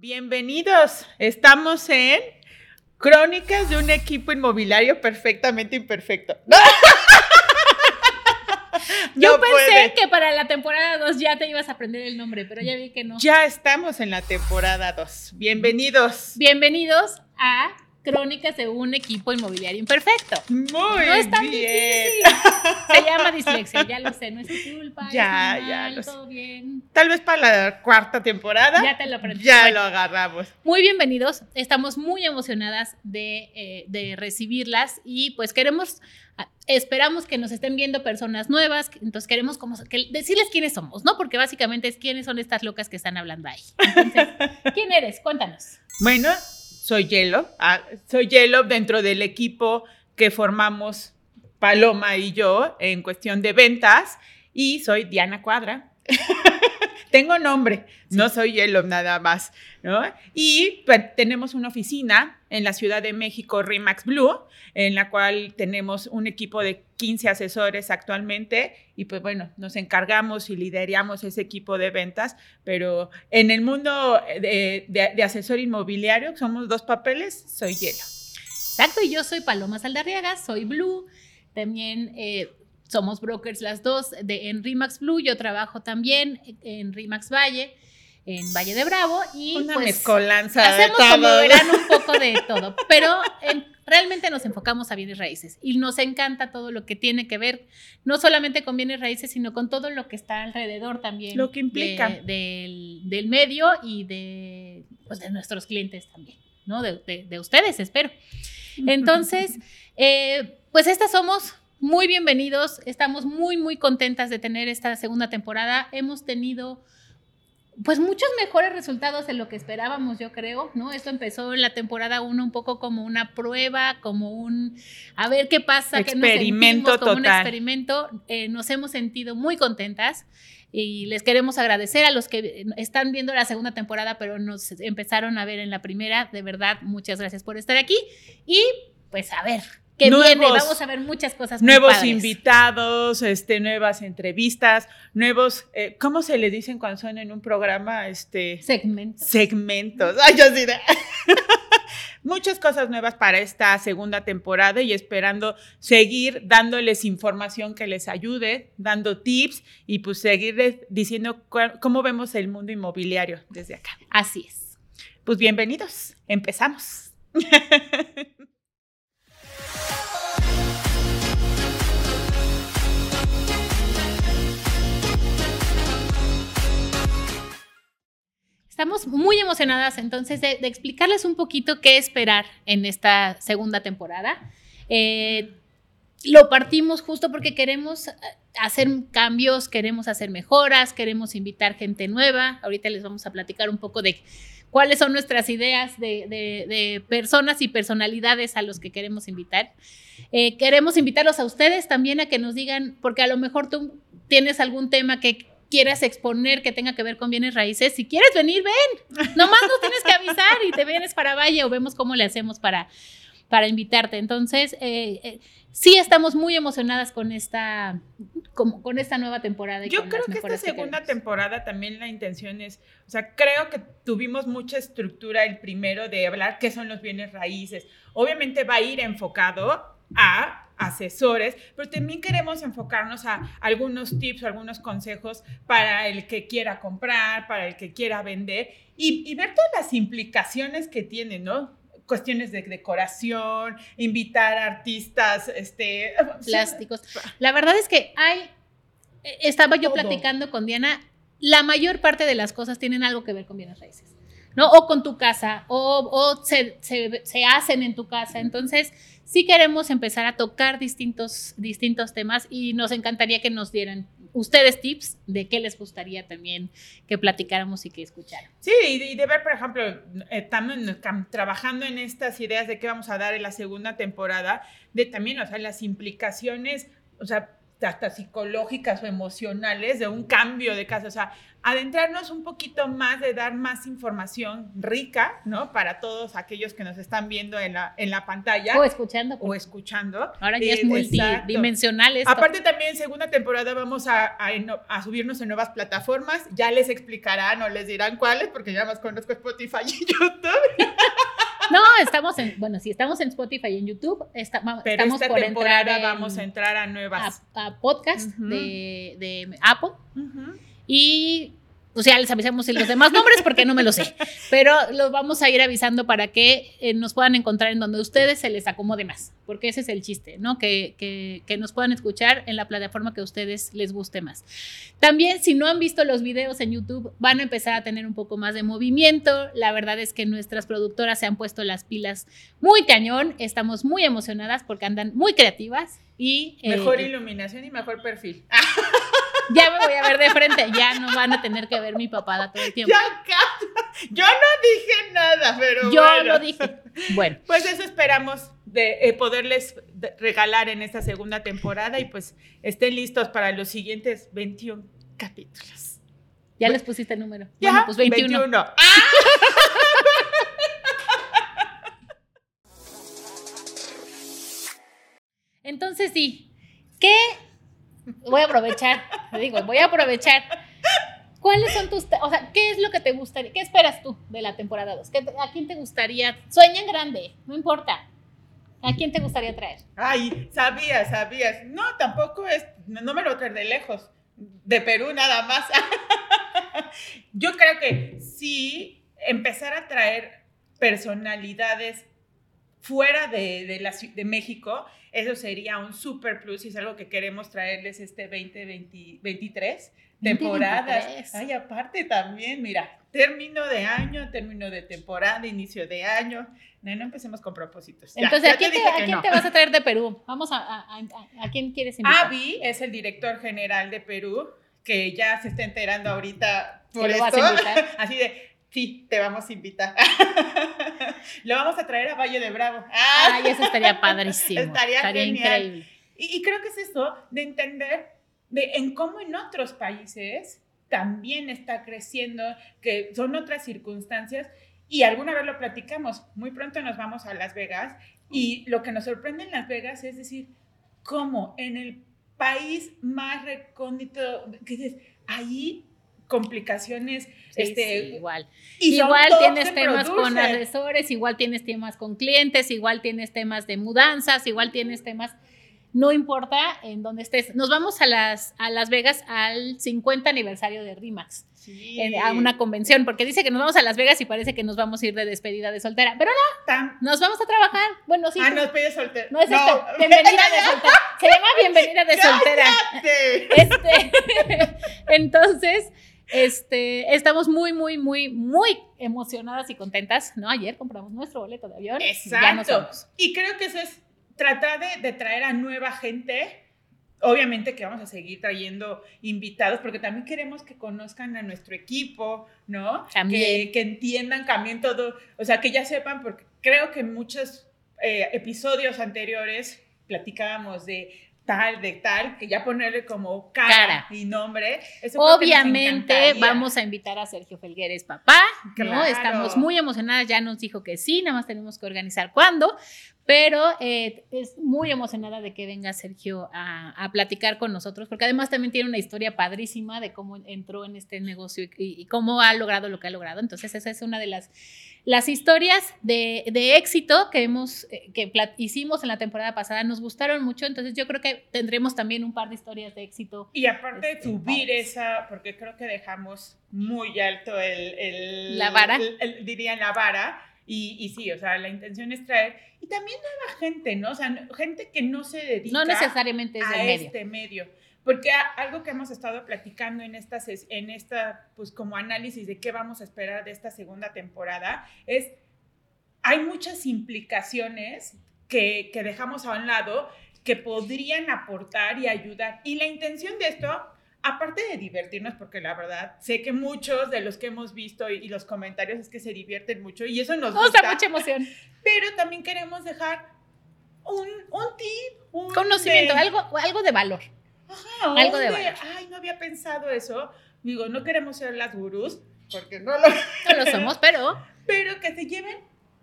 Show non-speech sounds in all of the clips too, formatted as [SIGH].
Bienvenidos. Estamos en Crónicas de un equipo inmobiliario perfectamente imperfecto. [LAUGHS] Yo No pensé puede. que para la temporada 2 ya te ibas a aprender el nombre, pero ya vi que no. Ya estamos en la temporada 2. Bienvenidos. Bienvenidos a Crónicas de un equipo inmobiliario imperfecto. Muy no es tan bien. difícil. Se llama dislexia, ya lo sé, no es tu culpa. Ya, es ya lo sé. todo bien. Tal vez para la cuarta temporada Ya te lo aprendí. ya Bueno, lo agarramos. Muy bienvenidos, estamos muy emocionadas de, eh, de recibirlas y pues queremos, ah, esperamos que nos estén viendo personas nuevas, entonces queremos como que decirles quiénes somos, ¿no? Porque básicamente es quiénes son estas locas que están hablando ahí. Entonces, [LAUGHS] ¿quién eres? Cuéntanos. Bueno, soy Yellow. Ah, soy Yellow dentro del equipo que formamos Paloma y yo en cuestión de ventas. Y soy Diana Cuadra. [LAUGHS] Tengo nombre, no soy Yellow nada más, ¿no? Y pues, tenemos una oficina en la Ciudad de México, Remax Blue, en la cual tenemos un equipo de 15 asesores actualmente y pues bueno, nos encargamos y lideramos ese equipo de ventas, pero en el mundo de, de- de asesor inmobiliario, somos dos papeles, soy Yellow. Exacto, y yo soy Paloma Saldarriaga, soy Blue, también eh, somos brokers las dos de, en Rimax Blue, yo trabajo también en Rimax Valle, en Valle de Bravo y Una pues, mezcolanza de hacemos como todo. verán un poco de todo, pero en- realmente nos enfocamos a bienes raíces y nos encanta todo lo que tiene que ver, no solamente con bienes raíces, sino con todo lo que está alrededor también. Lo que implica. de- del, del medio y de, pues, de nuestros clientes también, ¿no? De, de- de ustedes, espero. Entonces, eh, pues estas somos muy bienvenidos, estamos muy, muy contentas de tener esta segunda temporada. Hemos tenido pues muchos mejores resultados de lo que esperábamos, yo creo, ¿no? Esto empezó en la temporada 1 un poco como una prueba, como un a ver qué pasa, que nos Experimento sentimos como un total. experimento. Eh, nos hemos sentido muy contentas y les queremos agradecer a los que están viendo la segunda temporada, pero nos empezaron a ver en la primera. De verdad, muchas gracias por estar aquí y pues a ver qué Nuevos- viene. Vamos a ver muchas cosas. Nuevos padres. invitados, este, nuevas entrevistas, nuevos, eh, ¿cómo se le dicen cuando son en un programa? Este, Segmentos. segmentos. Ay, yo sí [LAUGHS] Muchas cosas nuevas para esta segunda temporada y esperando seguir dándoles información que les ayude, dando tips y pues seguirles diciendo cómo vemos el mundo inmobiliario desde acá. Así es. Pues bienvenidos, empezamos. [LAUGHS] Estamos muy emocionadas entonces de, explicarles un poquito qué esperar en esta segunda temporada. Eh, lo partimos justo porque queremos eh, hacer cambios, queremos hacer mejoras, queremos invitar gente nueva. Ahorita les vamos a platicar un poco de cuáles son nuestras ideas de, de- de personas y personalidades a los que queremos invitar. Eh, queremos invitarlos a ustedes también a que nos digan, porque a lo mejor tú tienes algún tema que quieras exponer que tenga que ver con bienes raíces. Si quieres venir, ven. Nomás nos tienes que avisar y te vienes para Valle o vemos cómo le hacemos para, para invitarte. Entonces, eh, eh, sí estamos muy emocionadas con esta, con esta nueva temporada. y Yo con creo las que esta segunda temporada también la intención es, o sea, creo que tuvimos mucha estructura el primero de hablar qué son los bienes raíces. Obviamente va a ir enfocado a asesores, pero también queremos enfocarnos a algunos tips o algunos consejos para el que quiera comprar, para el que quiera vender y, y ver todas las implicaciones que tiene, ¿no? Cuestiones de decoración, invitar artistas, este, plásticos. La verdad es que hay, eh, estaba yo Todo. platicando con Diana, la mayor parte de las cosas tienen algo que ver con bienes raíces, ¿no? O con tu casa, o, o se, se- se hacen en tu casa. Entonces, sí queremos empezar a tocar distintos, distintos temas y nos encantaría que nos dieran ustedes tips de qué les gustaría también que platicáramos y que escucharan. Sí, y de, y de ver, por ejemplo, eh, estamos trabajando en estas ideas de qué vamos a dar en la segunda temporada, de también, o sea, las implicaciones, o sea, hasta psicológicas o emocionales de un cambio de casa. O sea, adentrarnos un poquito más, de dar más información rica, ¿no? Para todos aquellos que nos están viendo en la, en la pantalla. O escuchando. O escuchando. Ahora ya es eh, multidimensional esto. Aparte también, segunda temporada vamos a, a, subirnos en nuevas plataformas. Ya les explicarán o les dirán cuáles, porque ya más conozco Spotify y [LAUGHS] YouTube. No, estamos en, bueno, sí, estamos en Spotify y en YouTube. estamos por entrar vamos a entrar a nuevas. A, podcast de, de, Apple. Y pues ya les avisamos los demás nombres porque no me lo sé. Pero los vamos a ir avisando para que eh, nos puedan encontrar en donde ustedes se les acomode más. Porque ese es el chiste, ¿no? Que, que, nos puedan escuchar en la plataforma que a ustedes les guste más. También, si no han visto los videos en YouTube, van a empezar a tener un poco más de movimiento. La verdad es que nuestras productoras se han puesto las pilas muy cañón. Estamos muy emocionadas porque andan muy creativas y... Mejor eh, iluminación y mejor perfil. [LAUGHS] ya me voy a ver de frente, ya no van a tener que ver mi papada todo el tiempo. Ya, yo no dije nada, pero yo lo dije. Bueno. Pues eso esperamos de eh, poderles regalar en esta segunda temporada y pues estén listos para los siguientes 21 capítulos. Ya les pusiste el número. Ya, bueno, pues 21. 21. [LAUGHS] Entonces sí, ¿qué voy a aprovechar, digo, voy a aprovechar. ¿Cuáles son tus, o sea, qué es lo que te gustaría, qué esperas tú de la temporada 2? ¿A quién te gustaría? Sueña en grande, no importa. ¿A quién te gustaría traer? Ay, sabías, sabías. No, tampoco es, no me lo traer de lejos, de Perú nada más. [LAUGHS] Yo creo que sí, empezar a traer personalidades fuera de, de, la, de México, eso sería un super plus y es algo que queremos traerles este 2023 temporadas. Ay, aparte también, mira, término de año, término de temporada, inicio de año. No, no empecemos con propósitos. Entonces, ¿a quién, te, vas a traer de Perú? [LAUGHS] Vamos a, a, a, quién quieres invitar? Avi es el director general de Perú, que ya se está enterando ahorita por esto. [LAUGHS] Así de, Sí, te vamos a invitar. [LAUGHS] [LAUGHS] Lo vamos a traer a Valle de Bravo. Ay, eso estaría [LAUGHS] padrísimo. estaría, increíble. Y, creo que es eso, de entender de en cómo en otros países también está creciendo, que son otras circunstancias. Y alguna vez lo platicamos, muy pronto nos vamos a Las Vegas y lo que nos sorprende en Las Vegas es decir, cómo en el país más recóndito, que dices, ahí complicaciones. este, igual. igual tienes temas con asesores, igual tienes temas con clientes, igual tienes temas de mudanzas, igual tienes temas, no importa en dónde estés. Nos vamos a Las, a las Vegas al 50 aniversario de RIMAX. a una convención, porque dice que nos vamos a Las Vegas y parece que nos vamos a ir de despedida de soltera, pero no, nos vamos a trabajar. Bueno, sí. Ah, nos pide soltera. No es esto, bienvenida de soltera. Se llama bienvenida de [LAUGHS] soltera. Este, [LAUGHS] entonces, este, estamos muy, muy, muy, muy emocionadas y contentas, ¿no? Ayer compramos nuestro boleto de avión. Exacto. Y, creo que eso es tratar de, traer a nueva gente. Obviamente que vamos a seguir trayendo invitados, porque también queremos que conozcan a nuestro equipo, ¿no? Que, que entiendan también todo, o sea, que ya sepan, porque creo que en muchos eh, episodios anteriores platicábamos de tal, de tal, que ya ponerle como cara, y nombre. Obviamente vamos a invitar a Sergio Felgueres, papá, ¿no? Estamos muy emocionadas, ya nos dijo que sí, nada más tenemos que organizar cuándo, pero eh, es muy emocionada de que venga Sergio a, platicar con nosotros, porque además también tiene una historia padrísima de cómo entró en este negocio y cómo ha logrado lo que ha logrado. Entonces esa es una de las las historias de, éxito que hemos, eh, que hicimos en la temporada pasada nos gustaron mucho, entonces yo creo que tendremos también un par de historias de éxito. Y aparte de este, subir esa, porque creo que dejamos muy alto el... la vara. dirían la vara. Y, y, sí, o sea, la intención es traer, y también nueva gente, ¿no? O sea, gente que no se dedica no necesariamente es a este medio. Porque algo que hemos estado platicando en esta, en esta, pues como análisis de qué vamos a esperar de esta segunda temporada, es, hay muchas implicaciones que, que dejamos a un lado que podrían aportar y ayudar. Y la intención de esto, aparte de divertirnos, porque la verdad sé que muchos de los que hemos visto y, los comentarios es que se divierten mucho y eso nos gusta. mucha emoción. Pero también queremos dejar un, un tip, un conocimiento, algo, algo de valor. algo de valor. Ay, no había pensado eso. Digo, no queremos ser las gurús, porque no lo... No lo somos, pero [LAUGHS] Pero que se lleven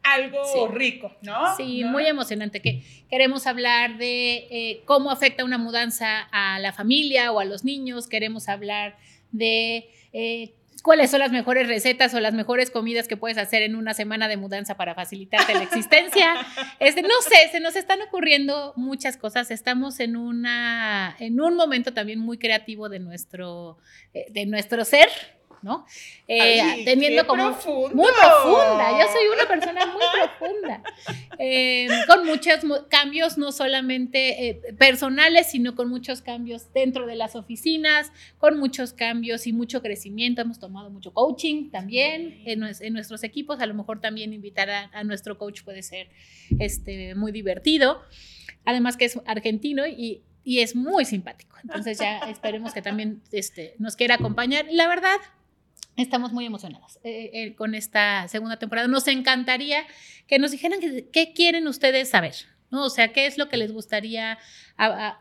algo Sí. rico, ¿no? sí, ¿No? muy emocionante. Que queremos hablar de eh, cómo afecta una mudanza a la familia o a los niños. Queremos hablar de eh, cuáles son las mejores recetas o las mejores comidas que puedes hacer en una semana de mudanza para facilitarte la existencia. [LAUGHS] Este, no sé, se nos están ocurriendo muchas cosas. Estamos en una, en un momento también muy creativo de nuestro, eh, de nuestro ser, ¿no? Eh, Ay, teniendo como profundo. muy profunda. Yo soy una persona muy profunda, eh, con muchos cambios, no solamente eh, personales, sino con muchos cambios dentro de las oficinas, con muchos cambios y mucho crecimiento. Hemos tomado mucho coaching también en nuestros equipos. A lo mejor también invitar a, a nuestro coach puede ser este, muy divertido. Además que es argentino y, y es muy simpático. Entonces ya esperemos que también este, nos quiera acompañar. La verdad, Estamos muy emocionadas eh, eh, con esta segunda temporada. Nos encantaría que nos dijeran qué quieren ustedes saber, ¿no? O sea, qué es lo que les gustaría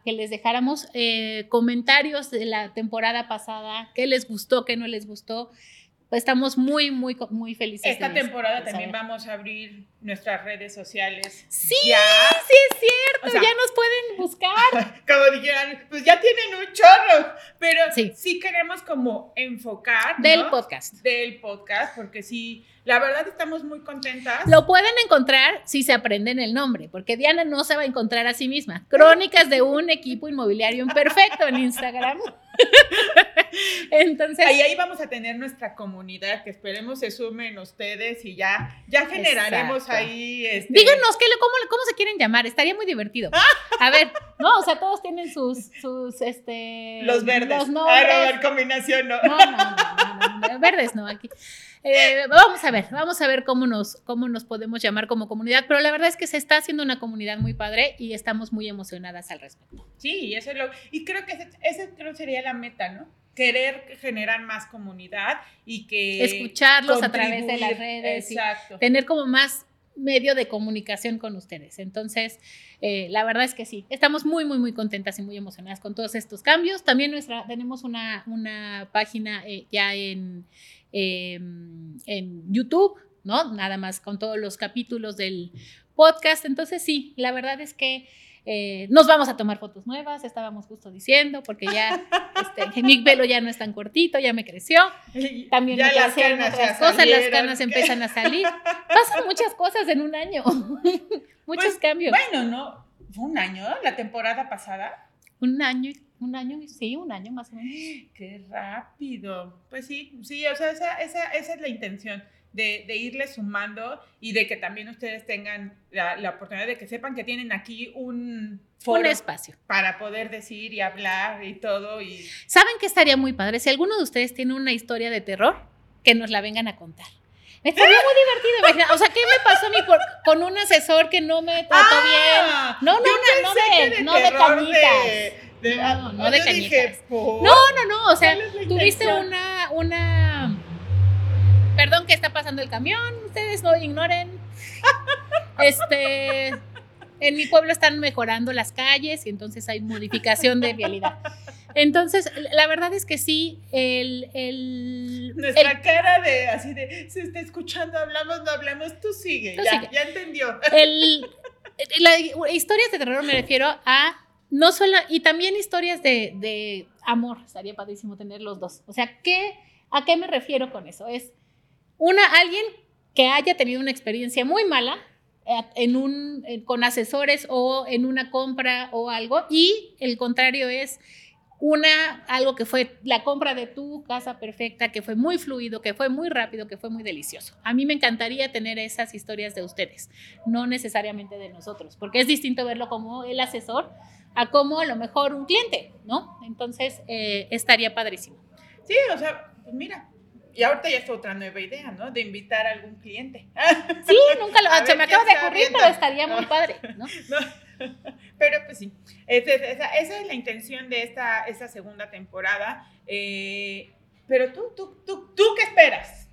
que les dejáramos. eh, comentarios de la temporada pasada, qué les gustó, qué no les gustó. Pues estamos muy, muy, muy felices. Esta de- temporada también saber. vamos a abrir nuestras redes sociales. Sí, Ya, sí es cierto, O sea- ya nos pueden buscar. [LAUGHS] como dijeran, pues ya tienen un chorro, pero Sí. sí, queremos como enfocar Del ¿no? podcast. del podcast, porque sí, la verdad estamos muy contentas. Lo pueden encontrar si se aprenden el nombre, porque Diana no se va a encontrar a sí misma. Crónicas de un equipo inmobiliario imperfecto en Instagram. [LAUGHS] [LAUGHS] Entonces, Ahí, ahí vamos a tener nuestra comunidad, que esperemos se sumen ustedes y ya, ya generaremos Exacto. ahí. Este, díganos ¿qué, cómo, cómo se quieren llamar, estaría muy divertido. [LAUGHS] A ver, no, o sea, todos tienen sus, sus, este... Los verdes. Los Ah, no, a ver, combinación, ¿no? No, no, no, no, no, no, verdes no, aquí. Eh, vamos a ver, vamos a ver cómo nos, cómo nos podemos llamar como comunidad, pero la verdad es que se está haciendo una comunidad muy padre y estamos muy emocionadas al respecto. Sí, y eso es lo, y creo que creo sería la meta, ¿no? Querer generar más comunidad y que Escucharlos a través de las redes y tener como más medio de comunicación con ustedes. Entonces, eh, la verdad es que sí, estamos muy, muy, muy contentas y muy emocionadas con todos estos cambios. También nuestra, tenemos una, una página eh, ya en, eh, en YouTube, ¿no? Nada más con todos los capítulos del podcast. Entonces, sí, la verdad es que eh, nos vamos a tomar fotos nuevas, estábamos justo diciendo, porque ya [LAUGHS] este, mi pelo ya no es tan cortito, ya me creció. También Ya me las canas otras cosas, las canas empiezan a salir. Pasan muchas cosas en un año. [LAUGHS] Muchos Pues, cambios. Bueno, ¿no? ¿Fue un año la temporada pasada? Un año, un año, sí, un año más o menos. [GASPS] Qué rápido. Pues sí, sí, o sea, esa, esa, esa es la intención. De, de irle sumando y de que también ustedes tengan la, la oportunidad de que sepan que tienen aquí un foro Un espacio. para poder decir y hablar y todo y ¿Saben qué estaría muy padre? Si alguno de ustedes tiene una historia de terror, que nos la vengan a contar. Estaría muy divertido. imagina- O sea, ¿qué me pasó a mí por- con un asesor que no me trató Ah, bien? No, no, no, no de, que no de cañitas. de- de- No, ah, no de dije, cañitas. ¿por? No, no, no. O sea, ¿Cuál es la tuviste una, una. Perdón que está pasando el camión, ustedes no ignoren. [LAUGHS] Este. En mi pueblo están mejorando las calles y entonces hay modificación de vialidad. Entonces, la verdad es que sí, el, el, Nuestra el- cara de así de se está escuchando, hablamos, no hablamos, tú sigue, Tú ya, sigue. ya entendió. el- la- historias de terror me refiero a no solo, y también historias de, de amor, estaría padrísimo tener los dos. O sea, ¿qué, ¿a qué me refiero con eso? Es una, alguien que haya tenido una experiencia muy mala eh, en un, eh, con asesores o en una compra o algo, y el contrario es una, algo que fue la compra de tu casa perfecta, que fue muy fluido, que fue muy rápido, que fue muy delicioso. A mí me encantaría tener esas historias de ustedes, no necesariamente de nosotros, porque es distinto verlo como el asesor a como a lo mejor un cliente, ¿no? Entonces, eh, estaría padrísimo. Sí, o sea, pues mira, y ahorita ya es otra nueva idea, ¿no? De invitar a algún cliente. Sí, [LAUGHS] nunca lo, A se me acaba de ocurrir, pero estaría muy No. padre, ¿no? [LAUGHS] No, [LAUGHS] Pero pues sí, esa, es- esa- esa es la intención de esta, esta segunda temporada. eh, pero tú, tú, tú, tú, ¿qué esperas?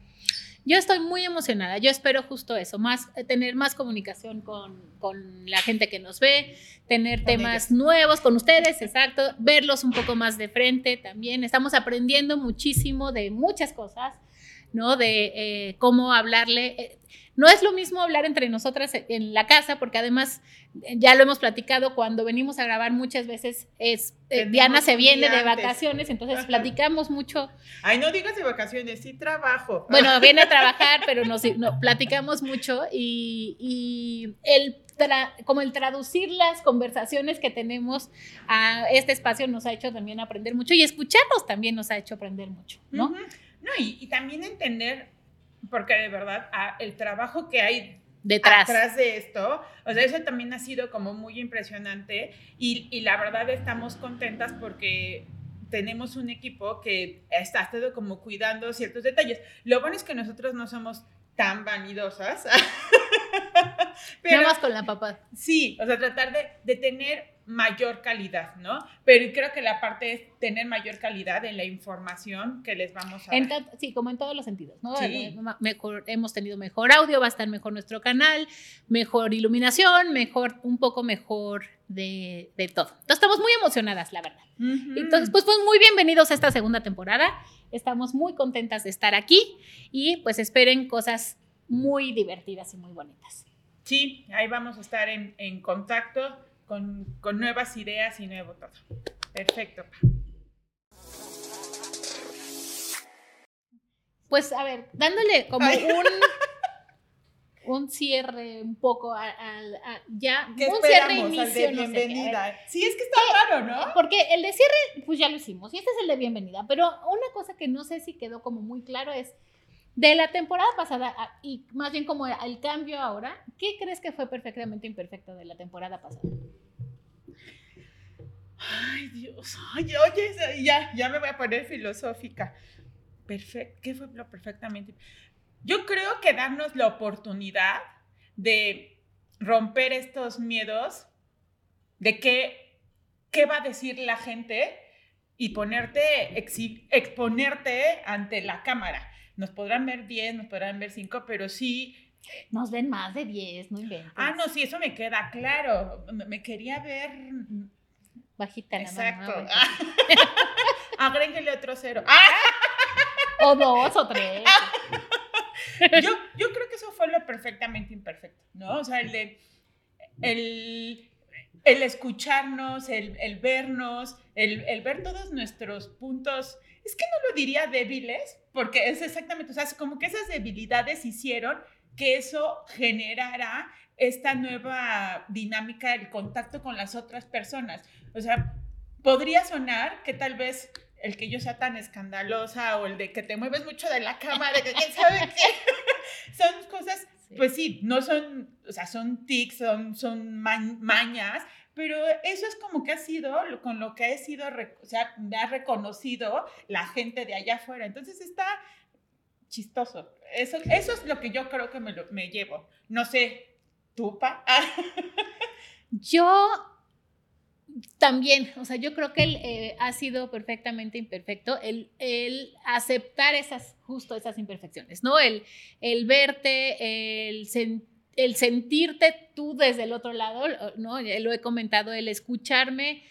Yo estoy muy emocionada, yo espero justo eso, más, eh, tener más comunicación con, con la gente que nos ve, tener temas nuevos con ustedes, exacto, verlos un poco más de frente también. Estamos aprendiendo muchísimo de muchas cosas, ¿no? De eh, cómo hablarle. Eh, no es lo mismo hablar entre nosotras en la casa, porque además eh, ya lo hemos platicado, cuando venimos a grabar muchas veces es eh, Diana se viene de vacaciones, entonces platicamos mucho. Ay, no digas de vacaciones, sí trabajo. Bueno, [LAUGHS] viene a trabajar, pero nos, no, platicamos mucho y, y el como el traducir las conversaciones que tenemos a este espacio nos ha hecho también aprender mucho y escucharnos también nos ha hecho aprender mucho, ¿no? No, y, y también entender porque de verdad el trabajo que hay detrás. de esto, o sea, eso también ha sido como muy impresionante y, y la verdad estamos contentas porque tenemos un equipo que está todo como cuidando ciertos detalles. Lo bueno es que nosotros no somos tan vanidosas. [LAUGHS] pero, más con la papá. Sí, o sea, tratar de, de tener mayor calidad, ¿no? Pero creo que la parte es tener mayor calidad en la información que les vamos a dar. sí, como en todos los sentidos, ¿no? Eh, mejor, hemos tenido mejor audio, va a estar mejor nuestro canal, mejor iluminación, mejor, un poco mejor de, de todo. Entonces estamos muy emocionadas, la verdad. Entonces, pues, pues muy bienvenidos a esta segunda temporada. Estamos muy contentas de estar aquí y pues esperen cosas muy divertidas y muy bonitas. Sí, ahí vamos a estar en, en contacto con, nuevas ideas y nuevo todo. Perfecto. Pues a ver, dándole como un, un cierre un poco a, ya ¿Qué un cierre inicio, de bienvenida. sí, es que está raro, ¿no? Porque el de cierre, pues ya lo hicimos, y este es el de bienvenida, pero una cosa que no sé si quedó como muy claro es de la temporada pasada y más bien como el cambio ahora, ¿qué crees que fue perfectamente imperfecto de la temporada pasada? Ay, Dios, ay, oye, ya, ya me voy a poner filosófica. Perfecto, ¿qué fue lo perfectamente? Yo creo que darnos la oportunidad de romper estos miedos de qué, qué va a decir la gente y ponerte, exponerte ante la cámara. Nos podrán ver 10, nos podrán ver 5, pero sí... Nos ven más de 10, no inventes. Ah, no, sí, eso me queda claro. Me quería ver bajita la Exacto. mano. Agréguele [LAUGHS] otro cero. [LAUGHS] O dos o tres. yo, yo creo que eso fue lo perfectamente imperfecto, ¿no? O sea, el de, el, el escucharnos, el, el vernos, el, el, ver todos nuestros puntos, es que no lo diría débiles, porque es exactamente, o sea, es como que esas debilidades hicieron que eso generara esta nueva dinámica del contacto con las otras personas. O sea, podría sonar que tal vez el que yo sea tan escandalosa o el de que te mueves mucho de la cama, de que quién sabe qué, [LAUGHS] son cosas, pues sí, no son, o sea, son tics, son, son mañas, pero eso es como que ha sido con lo que ha sido, o sea, me ha reconocido la gente de allá afuera. Entonces está chistoso. Eso, eso es lo que yo creo que me, me llevo. No sé, ¿Tupa? [LAUGHS] yo también, o sea, yo creo que él eh, ha sido perfectamente imperfecto, el, el, aceptar esas, justo esas imperfecciones, ¿no? El, el verte, el, el sentirte tú desde el otro lado, ¿no? Lo he comentado, el escucharme,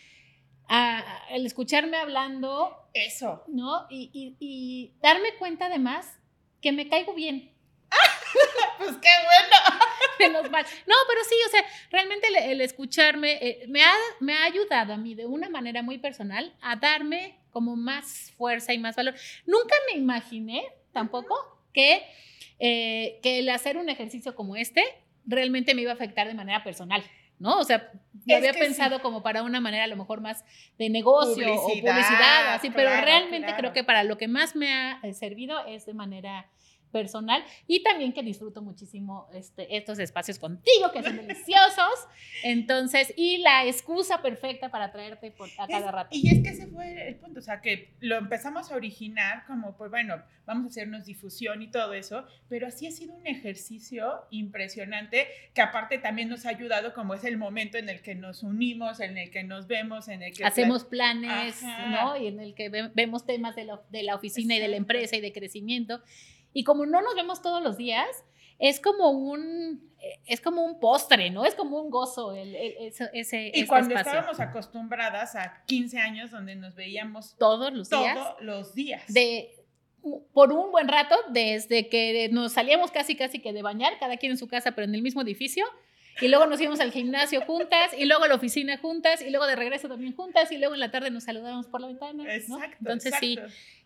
el escucharme hablando. Eso. ¿No? Y, y, y darme cuenta además que me caigo bien. [LAUGHS] pues qué bueno. [LAUGHS] No, pero sí, o sea, realmente el, escucharme eh, me, ha, me ha ayudado a mí de una manera muy personal a darme como más fuerza y más valor. Nunca me imaginé tampoco que, eh, que el hacer un ejercicio como este realmente me iba a afectar de manera personal. ¿no? O sea, yo había pensado como para una manera a lo mejor más de negocio o publicidad, así, pero realmente creo que para lo que más me ha eh, servido es de manera personal y también que disfruto muchísimo este, estos espacios contigo que son deliciosos. [LAUGHS] Entonces, y la excusa perfecta para traerte por, a cada rato. Y es que ese fue el punto, o sea, que lo empezamos a originar como, pues bueno, vamos a hacernos difusión y todo eso, pero así ha sido un ejercicio impresionante que aparte también nos ha ayudado como es el momento en el que nos unimos, en el que nos vemos, en el que... Hacemos planes, ¿no? Y en el que vemos temas de la, de la oficina y de la empresa y de crecimiento. Y como no nos vemos todos los días, es como un, es como un postre, ¿no? Es como un gozo el, ese, ese Y cuando estábamos acostumbradas a 15 años donde nos veíamos todos los días. Todos los días. De, por un buen rato, desde que nos salíamos casi, casi que de bañar, cada quien en su casa, pero en el mismo edificio, y luego nos íbamos al gimnasio juntas, y luego a la oficina juntas, y luego de regreso también juntas, y luego en la tarde nos saludábamos por la ventana. Exacto. Entonces sí,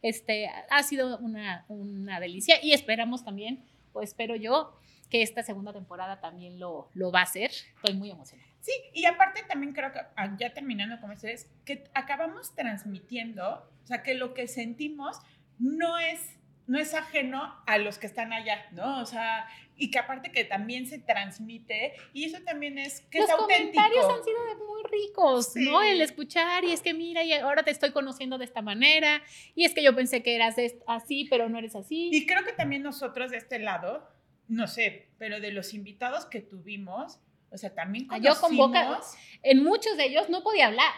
este, ha sido una, una, delicia y esperamos también, o espero yo, que esta segunda temporada también lo, lo va a hacer. Estoy muy emocionada. Sí, y aparte también creo que, ah, ya terminando como es que acabamos transmitiendo, o sea, que lo que sentimos no es no es ajeno a los que están allá, ¿no? O sea, y que aparte que también se transmite y eso también es que los es auténtico. comentarios han sido muy ricos, ¿no? El escuchar y es que mira y ahora te estoy conociendo de esta manera y es que yo pensé que eras así, pero no eres así. Y creo que también nosotros de este lado, no sé, pero de los invitados que tuvimos, o sea, también conocimos... Yo con boca, en muchos de ellos no podía hablar.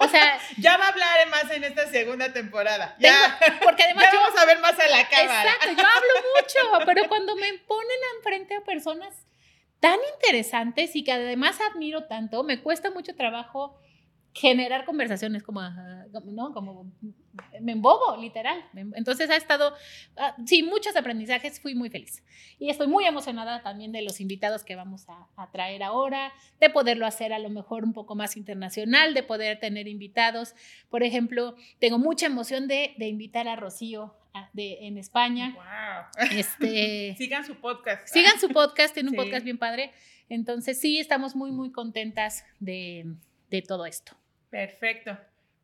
O sea, [LAUGHS] ya va a hablar más en esta segunda temporada. Ya, porque además ya vamos a ver más a la cámara. Exacto, yo hablo mucho, pero cuando me ponen enfrente a personas tan interesantes y que además admiro tanto, me cuesta mucho trabajo generar conversaciones como, ¿no? Como me embobo, literal. Entonces ha estado, ah, sí, muchos aprendizajes, fui muy feliz. Y estoy muy emocionada también de los invitados que vamos a, traer ahora, de poderlo hacer a lo mejor un poco más internacional, de poder tener invitados. Por ejemplo, tengo mucha emoción de, de invitar a Rocío de, en España. Wow. Este, [LAUGHS] sigan su podcast. Sigan su podcast, tiene un [LAUGHS] podcast bien padre. Entonces sí, estamos muy, muy contentas de, de todo esto. Perfecto.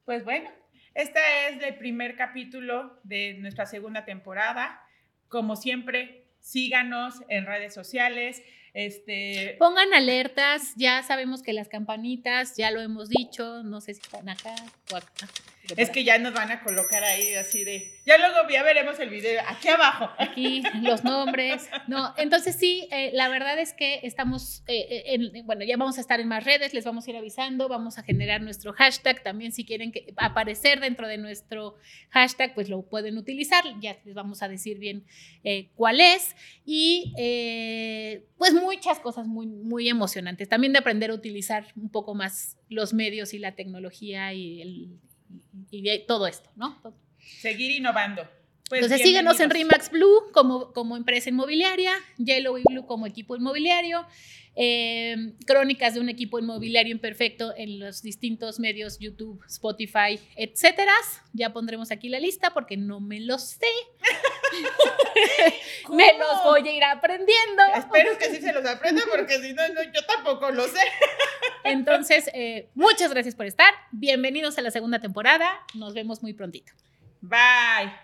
Pues bueno, este es el primer capítulo de nuestra segunda temporada. Como siempre, síganos en redes sociales. Este... Pongan alertas, ya sabemos que las campanitas, ya lo hemos dicho, no sé si están acá o acá. Es que ya nos van a colocar ahí así de. Ya luego ya veremos el video aquí abajo. Aquí los nombres. No, entonces sí, eh, la verdad es que estamos, eh, eh, bueno, ya vamos a estar en más redes, les vamos a ir avisando, vamos a generar nuestro hashtag también si quieren que, aparecer dentro de nuestro hashtag, pues lo pueden utilizar, ya les vamos a decir bien cuál es. Y pues muchas cosas muy, muy emocionantes. También de aprender a utilizar un poco más los medios y la tecnología y el y todo esto, ¿no? Seguir innovando. Pues Entonces síguenos en Remax Blue como, como empresa inmobiliaria, Yellow y Blue como equipo inmobiliario, eh, crónicas de un equipo inmobiliario imperfecto en los distintos medios YouTube, Spotify, etcétera. Ya pondremos aquí la lista porque no me lo sé. [LAUGHS] me los voy a ir aprendiendo. Espero que sí se los aprenda porque si no, yo tampoco lo sé. Entonces, eh, muchas gracias por estar. Bienvenidos a la segunda temporada. Nos vemos muy prontito. Bye.